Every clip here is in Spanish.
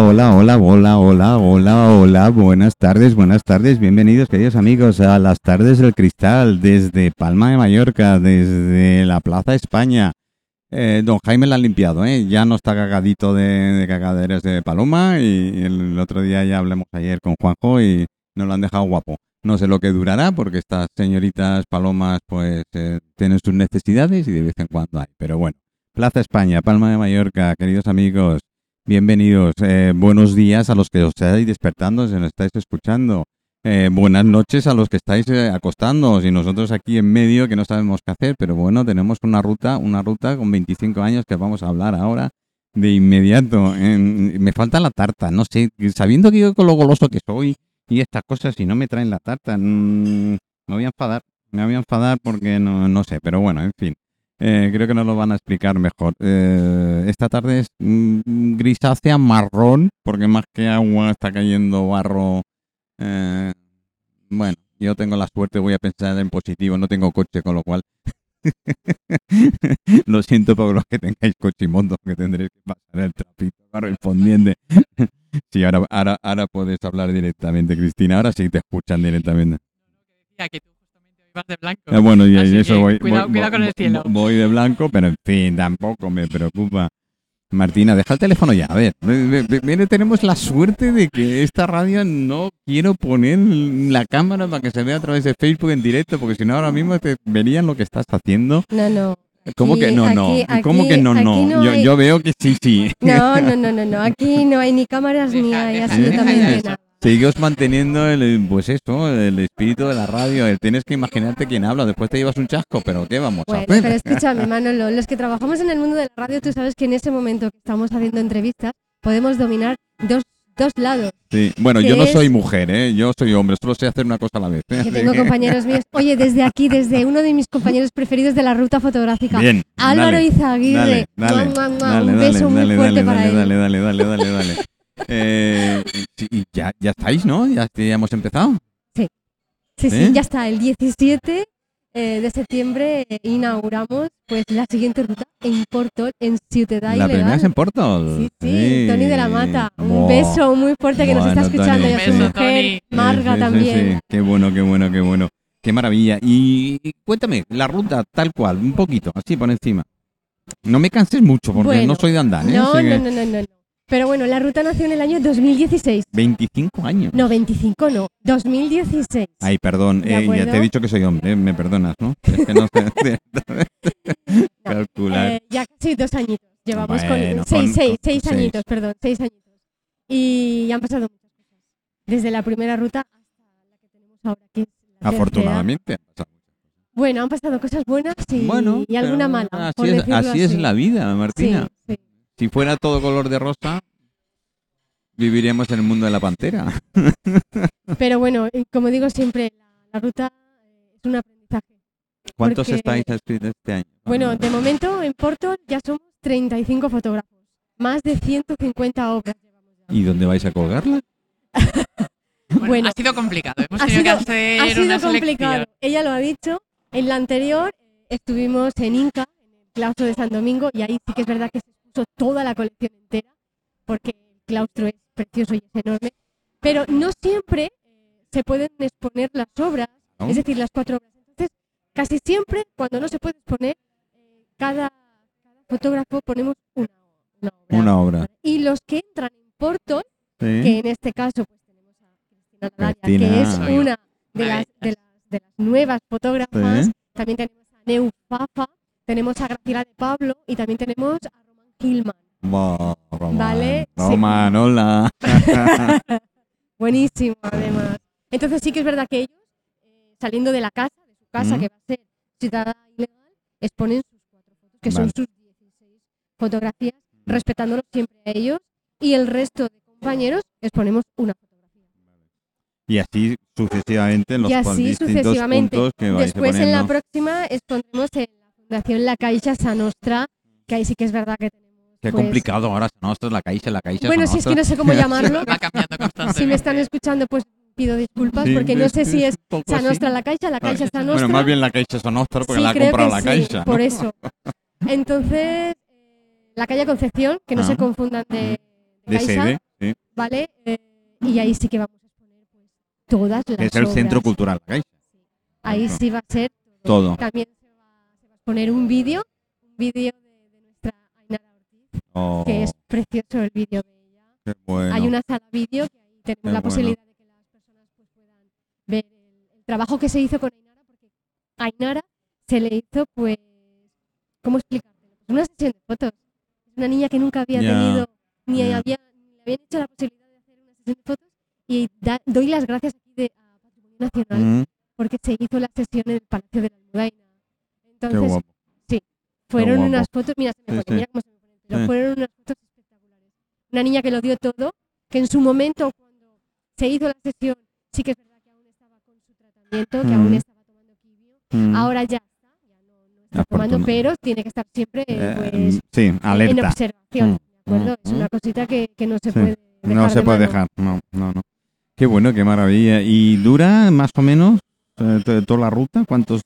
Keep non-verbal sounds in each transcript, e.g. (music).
hola, hola, hola, hola, hola, hola, hola, buenas tardes, buenas tardes, bienvenidos queridos amigos a las tardes del cristal desde Palma de Mallorca, desde la Plaza España. Eh, don Jaime la ha limpiado, ¿eh? ya no está cagadito de, cagaderas de paloma y, el otro día ya hablamos ayer con Juanjo y nos lo han dejado guapo. No sé lo que durará porque estas señoritas palomas pues eh, tienen sus necesidades y de vez en cuando hay, pero bueno. Plaza España, Palma de Mallorca, queridos amigos, bienvenidos. Eh, buenos días a los que os estáis despertando, si nos estáis escuchando. Eh, buenas noches a los que estáis eh, acostándoos y nosotros aquí en medio que no sabemos qué hacer, pero bueno, tenemos una ruta, una ruta con 25 años que vamos a hablar ahora de inmediato. Me falta la tarta, no sé, sabiendo que yo con lo goloso que soy y estas cosas, si no me traen la tarta, mm, me voy a enfadar, me voy a enfadar porque no, no sé, pero bueno, en fin. Eh, creo que nos lo van a explicar mejor. Eh, esta tarde es mm, grisácea marrón, porque más que agua está cayendo barro. Eh, bueno, yo tengo la suerte, voy a pensar en positivo, no tengo coche, con lo cual (laughs) lo siento por los que tengáis coche y moto, que tendréis que pasar el trapito correspondiente. (laughs) sí, ahora, ahora, ahora puedes hablar directamente, Cristina. Ahora sí te escuchan directamente. Vas de blanco. Ah, bueno, y eso que voy, cuidado- voy- cuidado con el cielo. voy de blanco, pero en fin, tampoco me preocupa. Martina, deja el teléfono ya. A ver, ve- ve- ve- mire, tenemos la suerte de que esta radio no quiero poner la cámara para que se vea a través de Facebook en directo, porque si no ahora mismo te verían lo que estás haciendo. No, no. ¿Cómo que no, no? aquí- ¿Cómo que no, aquí no? no yo, hay- yo veo que sí, sí. No, no, no, no, no. Aquí no hay ni cámaras ni hay deja- absolutamente nada. Seguimos manteniendo el, pues eso, el espíritu de la radio. el Tienes que imaginarte quién habla. Después te llevas un chasco, pero ¿qué vamos Bueno, a hacer? pero escúchame, (laughs) Manolo, los que trabajamos en el mundo de la radio, tú sabes que en ese momento que estamos haciendo entrevistas, podemos dominar dos, dos lados. Sí. Bueno, yo no es- soy mujer, ¿eh? Yo soy hombre, solo sé hacer una cosa a la vez. ¿eh? Tengo compañeros míos. Oye, desde aquí, desde uno de mis compañeros preferidos de la ruta fotográfica, Bien. Álvaro dale, Izaguirre. Dale, dale, un beso muy fuerte para él. dale, dale, dale, dale, dale. Eh, sí, y ya, ya estáis, ¿no? Ya, ya hemos empezado. Sí, sí, ¿Eh? ya está. El 17 eh, de septiembre eh, inauguramos pues la siguiente ruta en Porto, en Ciudad La primera es en Porto. Sí, sí, Tony de la Mata. Un beso muy fuerte que nos está Bueno, escuchando. Tony, Y a sí. su beso, mujer, Tony. Marga Sí, sí, sí, también. sí. Qué bueno, qué bueno, qué bueno. Qué maravilla. Y cuéntame, la ruta tal cual, un poquito, así por encima. No me canses mucho porque Bueno, no soy de andar, ¿eh? No, Así no, que no, no, no, no. Pero bueno, la ruta nació en el año 2016. 25 años. No, 25 no, 2016. Ay, perdón, ¿De eh, ya te he dicho que soy hombre, eh, me perdonas, ¿no? Es que no sé (laughs) (laughs) calcular. Eh, ya casi dos añitos. Llevamos Bueno, con seis, con- seis, con seis seis. añitos, perdón, seis añitos. Y han pasado muchas cosas. Desde la primera ruta hasta la que tenemos ahora, que es la. Afortunadamente. Bueno, han pasado cosas buenas y, Bueno, y alguna mala. Así, por es, decirlo así es así. la vida, Martina. Si fuera todo color de rosa, viviríamos en el mundo de la pantera. (laughs) Pero bueno, eh, como digo siempre, la, la ruta eh, es un aprendizaje. ¿Cuántos Porque- estáis escritos este año? Bueno, de momento en Porto ya somos 35 fotógrafos. Más de 150 obras. ¿Y dónde vais a colgarla? (laughs) Bueno, Bueno, ha sido complicado. Hemos ha tenido sido- que hacer Ha sido una complicado. selección. Ella lo ha dicho. En la anterior eh, estuvimos en Inca, en el claustro de San Domingo, y ahí sí que es verdad que se expuso toda la colección entera, porque el claustro es precioso y es enorme. Pero no siempre eh, se pueden exponer las obras, ¿no? es decir, las cuatro obras. Entonces, casi siempre, cuando no se puede exponer, eh, cada, cada fotógrafo ponemos una, una obra. Una obra. Y los que entran en Porto, Sí. que en este caso pues tenemos a Cristina Cristina. que es una de las, de las, de las nuevas fotógrafas. Sí. También tenemos a Neu Fafa, tenemos a Graciela de Pablo y también tenemos a Gilman. Román. Vale, sí. Román, hola. (laughs) Buenísimo, además. Entonces sí que es verdad que ellos, eh, saliendo de la casa, de su casa, Mm. que va a ser ciudad ilegal, exponen sus cuatro fotos, que son Vale. sus 16 fotografías, respetándolos siempre a ellos. Y el resto de compañeros exponemos una fotografía. Y así sucesivamente en los y así sucesivamente. puntos que Después en la próxima expondremos en la Fundación La Caixa Sanostra, que ahí sí que es verdad que tenemos. Qué pues, complicado ahora, Nostra, la caixa, la caixa. Bueno, si es que no sé cómo (laughs) llamarlo. Va cambiando constantemente. si me están escuchando, pues pido disculpas, porque no sé si es Sanostra La Caixa, La Caixa Sanostra. Bueno, más bien la caixa es Nostra porque Sí, la ha creo comprado que la sí, caixa. Por ¿no? eso. Entonces, eh, la calle Concepción, que no Ah. se confundan de, de De Caixa, sede. ¿vale? Eh, y ahí sí que vamos a exponer pues, todas las Que es el obras. Centro Cultural La Caixa. Ahí sí va a ser Todo. También se va, se va a exponer un vídeo, un vídeo de, de nuestra Ainara Ortiz, Oh, que es precioso el vídeo de ella. qué bueno. Hay una sala vídeo que ahí tenemos Qué la bueno. posibilidad de que las personas pues, puedan ver el, trabajo que se hizo con Ainara, porque a Ainara se le hizo, pues, ¿cómo explicártelo? Pues una sesión de fotos. Es una niña que nunca había Ya, tenido, ni, ya. había, ni le habían hecho la posibilidad de hacer una sesión de fotos, y da- doy las gracias aquí de, a Patrimonio Nacional Mm, porque se hizo la sesión en el Palacio de la Almudaina. qué Entonces, guapo. fueron guapo. unas fotos, mira, se me Sí, pone, sí. mira cómo se me pone el pelo, Sí. fueron unas fotos espectaculares. Una niña que lo dio todo, que en su momento, cuando se hizo la sesión, sí que es verdad que aún estaba con su tratamiento, que Mm. aún estaba tomando quimio. Mm. Ahora ya está, ya no, no está tomando, pero tiene que estar siempre Eh, pues, en alerta. observación. Mm. ¿de acuerdo? Mm. Es una cosita que, que no se Sí. puede dejar No se de puede mano. dejar. No, no, no. Qué bueno, qué maravilla. ¿Y dura más o menos eh, to- toda la ruta? ¿Cuántos?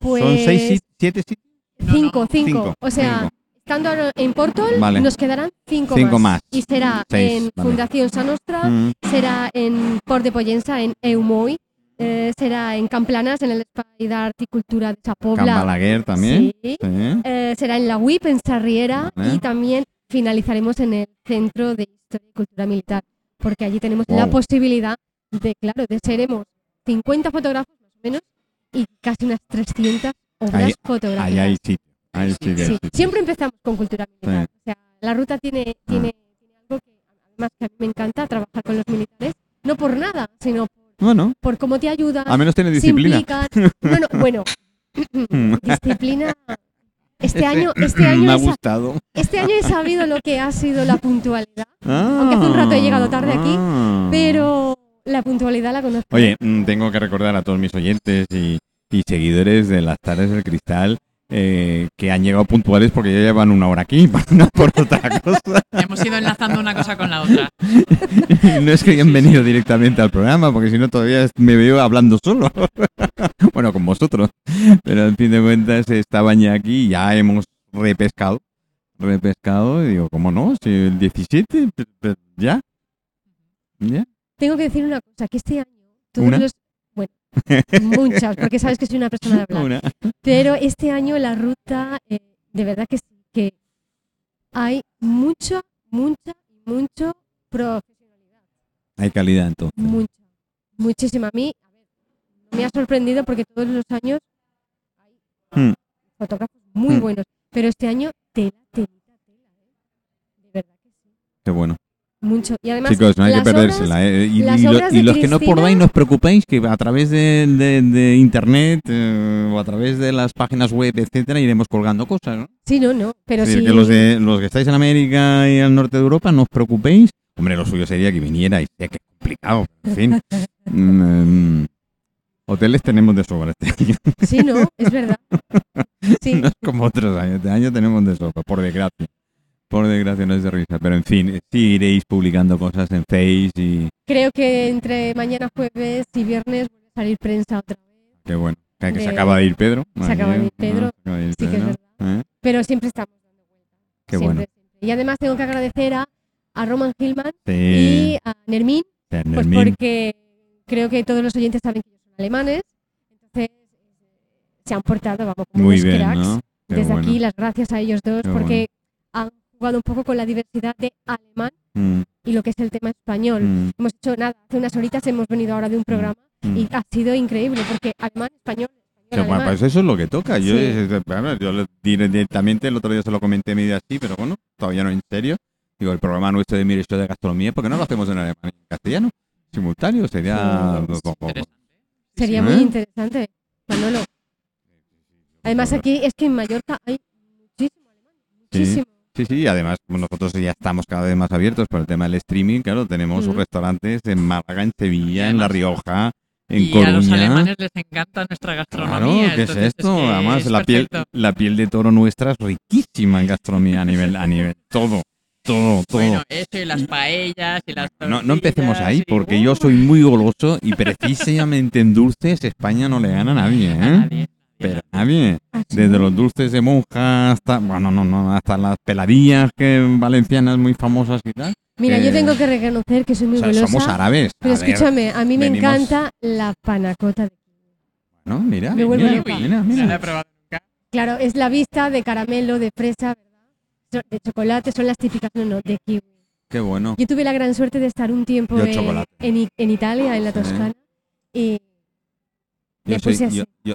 Pues, ¿Son seis, sit- siete sitios? Cinco, cinco. Cinco, O sea, cinco. Estando ahora en Portol, Vale. nos quedarán cinco, Cinco más. Y será Seis, en vale. Fundación Sanostra, Mm, será en Port de Pollensa, en Eumoy, eh, será en Camplanas, en el Espai d'Art y Cultura de Chapobla. Balaguer también. Sí. Sí. Eh, será en la WIP, en Sarriera, Vale. y también finalizaremos en el Centro de Historia y Cultura Militar, porque allí tenemos la posibilidad de, claro, de seremos 50 fotógrafos más o menos y casi unas 300 obras Ahí- fotográficas. Ahí hay sitio. Sí, Sí, siempre empezamos con cultura militar. Sí. O sea, la ruta tiene, tiene, tiene algo que además que a mí me encanta trabajar con los militares, no por nada, sino por, Bueno, por cómo te ayudan, a menos tiene se disciplina. implican. No, no, bueno, (laughs) disciplina. Este año, este (clears throat) Me año, ha he sa- gustado. este año he sabido lo que ha sido la puntualidad, Ah, Aunque hace un rato he llegado tarde aquí, ah. pero la puntualidad la conozco. Oye, mm, tengo que recordar a todos mis oyentes y, y seguidores de las tardes del cristal eh, que han llegado puntuales porque ya llevan una hora aquí, (laughs) no por otra cosa. Hemos ido enlazando una cosa con la otra. (laughs) no es que hayan venido directamente al programa, porque si no todavía me veo hablando solo. (laughs) bueno, con vosotros. Pero al fin de cuentas estaban ya aquí, ya hemos repescado. Repescado, y digo, ¿cómo no? Si el 17, pe- pe- ya. ¿Ya? Tengo que decir una cosa, que este año todos ¿Una? los muchas, porque sabes que soy una persona de hablar. Una. Pero este año la ruta, eh, de verdad que sí, que hay mucha, mucha mucho profesionalidad. Hay calidad entonces. Mucha, muchísima. A mí, a ver, me ha sorprendido porque todos los años hay Hmm. fotógrafos muy Hmm. buenos, pero este año tela, telita, tela, ¿eh? De verdad que sí. Qué bueno. Mucho. Y además, Chicos, no hay que perdérsela. obras- eh, Y, lo- los que no podáis, no os preocupéis, que a través de, de- de internet eh, o a través de las páginas web, etcétera, iremos colgando cosas. ¿no? Sí, no, no, pero que los, de, los que estáis en América y al norte de Europa, no os preocupéis. Hombre, lo suyo sería que vinierais. Sé que complicado, en fin. (laughs) Mm, mm, hoteles tenemos de sobra este año. Sí, no, es verdad. (laughs) Sí, No es como otros años. Este año tenemos de sobra, por desgracia. Por desgracia no es de risa. Pero en fin, sí iréis publicando cosas en Face y creo que entre mañana jueves y viernes vuelve a salir prensa otra vez. qué bueno. Que, que se De- acaba de ir Pedro. Se acaba de ir Pedro, Ah, se acaba de ir Sí que es Pedro. verdad. ¿Eh? Pero siempre estamos dando vueltas. Qué siempre, bueno. siempre. Y además tengo que agradecer a, a Roman Hillman Sí. y a Nermin, pues Nermin. porque creo que todos los oyentes saben que ellos son alemanes. Entonces eh, se han portado, vamos, como Muy unos bien, cracks. ¿no? Desde bueno. aquí las gracias a ellos dos Qué porque jugado un poco con la diversidad de alemán Mm, y lo que es el tema español. mm, Hemos hecho nada, hace unas horitas hemos venido ahora de un programa mm. y ha sido increíble porque alemán, español, alemán. pues eso es lo que toca. Yo, Sí. bueno, yo lo diré directamente, el otro día se lo comenté medio así, pero bueno, todavía no en serio. Digo, el programa nuestro de Mire Show de Gastronomía, ¿por qué no lo hacemos en alemán y en castellano? Simultáneo, sería... Sería ¿Eh? muy interesante, Manolo. Además aquí es que en Mallorca hay muchísimo alemán, muchísimo. Sí, sí, y además nosotros ya estamos cada vez más abiertos por el tema del streaming, claro, tenemos Ujú. restaurantes en Málaga, en Sevilla, en La Rioja, en y a los Coruña. alemanes les encanta nuestra gastronomía. Claro, ¿qué es esto? que Además, es la piel, la piel de toro nuestra es riquísima en gastronomía a nivel, a nivel, todo, todo, todo. Bueno, eso y las paellas y las No, no empecemos ahí, porque ¡Uh! yo soy muy goloso y precisamente en dulces España no le gana a nadie, (laughs) A ¿eh? nadie, Pero nadie. Ah, sí. Desde los dulces de monja hasta, bueno, no, no, hasta las peladillas que valencianas muy famosas y tal. Mira, Eh, yo tengo que reconocer que soy muy O sea, golosa. somos árabes. Pero A ver, escúchame, a mí me venimos- encanta la panacota. de- ¿no? Mira, Me vuelve mira, mira, mira. nunca. Claro, es la vista de caramelo, de fresa, ¿verdad? De chocolate, son las típicas, no, no, de kiwi. Qué bueno. Yo tuve la gran suerte de estar un tiempo en, en en Italia, en la Sí. Toscana, y Yo me soy, puse así. yo, yo,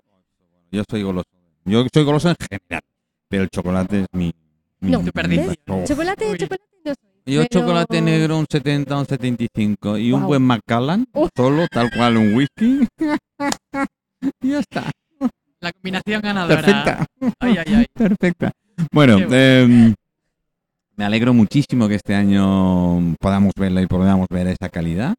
yo soy goloso. Yo soy goloso en general, pero el chocolate es mi... mi No, Tu perdición. Oh. chocolate, Uy. chocolate no soy. Yo pero- chocolate negro un 70, un 75 y un Guau. buen Macallan, solo, tal cual, un whisky. y (laughs) ya está. La combinación ganadora. Perfecta. Ay, ay, ay. Perfecta. Bueno, em, me alegro muchísimo que este año podamos verla y podamos ver esa calidad.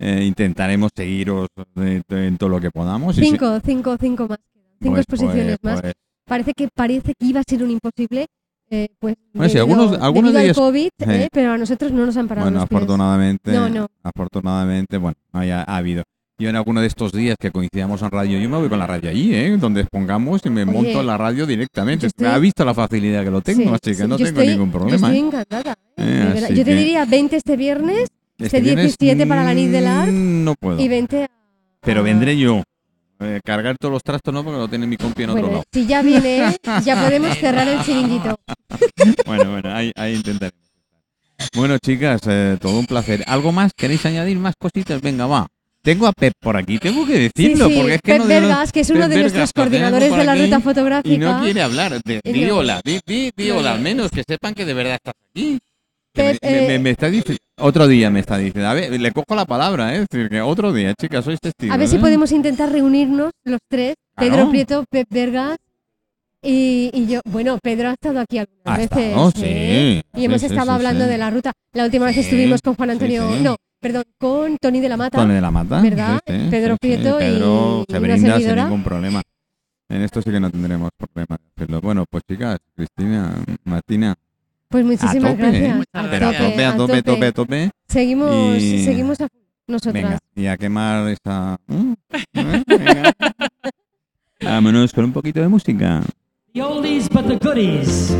Eh, intentaremos seguiros de- de- en todo lo que podamos. Cinco, cinco, cinco más. Cinco pues, exposiciones pues, más. pues, Parece que parece que iba a ser un imposible, eh, pues Bueno, sí, algunos- algunos de ellos- COVID, Sí. eh, pero a nosotros no nos han parado bueno, los afortunadamente, No, no. afortunadamente, bueno, haya, ha habido. Yo en alguno de estos días que coincidamos en radio, yo me voy con la radio allí, ¿eh? Donde expongamos y me Oye, monto en la radio directamente. yo Ha visto la facilidad que lo tengo, Sí, así que no yo tengo estoy- ningún Yo problema. estoy ¿eh? encantada. ¿eh? De Yo te que- diría 20 este viernes Este 17 para la Nit del Art mm, No puedo. y 20 a... Pero vendré yo. Eh, cargar todos los trastos no, porque lo tiene mi compi en otro Bueno, lado. si ya viene él, ya (laughs) podemos cerrar el chiringuito. Bueno, bueno, ahí, ahí intentaremos. Bueno, chicas, eh, todo un placer. ¿Algo más? ¿Queréis añadir más cositas? Venga, va. Tengo a Pep por aquí, tengo que decirlo, sí, porque es que Pep no Vergas, que es uno Pep de nuestros coordinadores de la ruta y fotográfica. no quiere hablar. Di hola, di, di, di hola, no. al menos que sepan que de verdad estás aquí. Pep, me, eh, me- me está diciendo, otro día me está diciendo, a ver, le cojo la palabra, ¿eh? es decir, que otro día, chicas, sois testigos. A ver si ¿eh? podemos intentar reunirnos los tres. Pedro Prieto, Pep Vergas y, y yo. Bueno, Pedro ha estado aquí algunas veces. ¿eh? sí. Y hemos Sí, estado hablando de la ruta. La última vez estuvimos con Juan Antonio, no, perdón, con Tony de la Mata. Tony de la Mata. ¿Verdad? Pedro Prieto y- Pedro y se una brinda sin servidora. ningún problema. En esto sí que no tendremos problema. Bueno, pues chicas, Cristina, Martina, Pues a muchísimas tope, gracias. ¿eh? A Pero a tope, a tope, tope, a tope. Seguimos, Y- seguimos a nosotras. Venga, y a quemar esa... ¿Eh? (laughs) Vámonos con un poquito de música. The oldies but the goodies.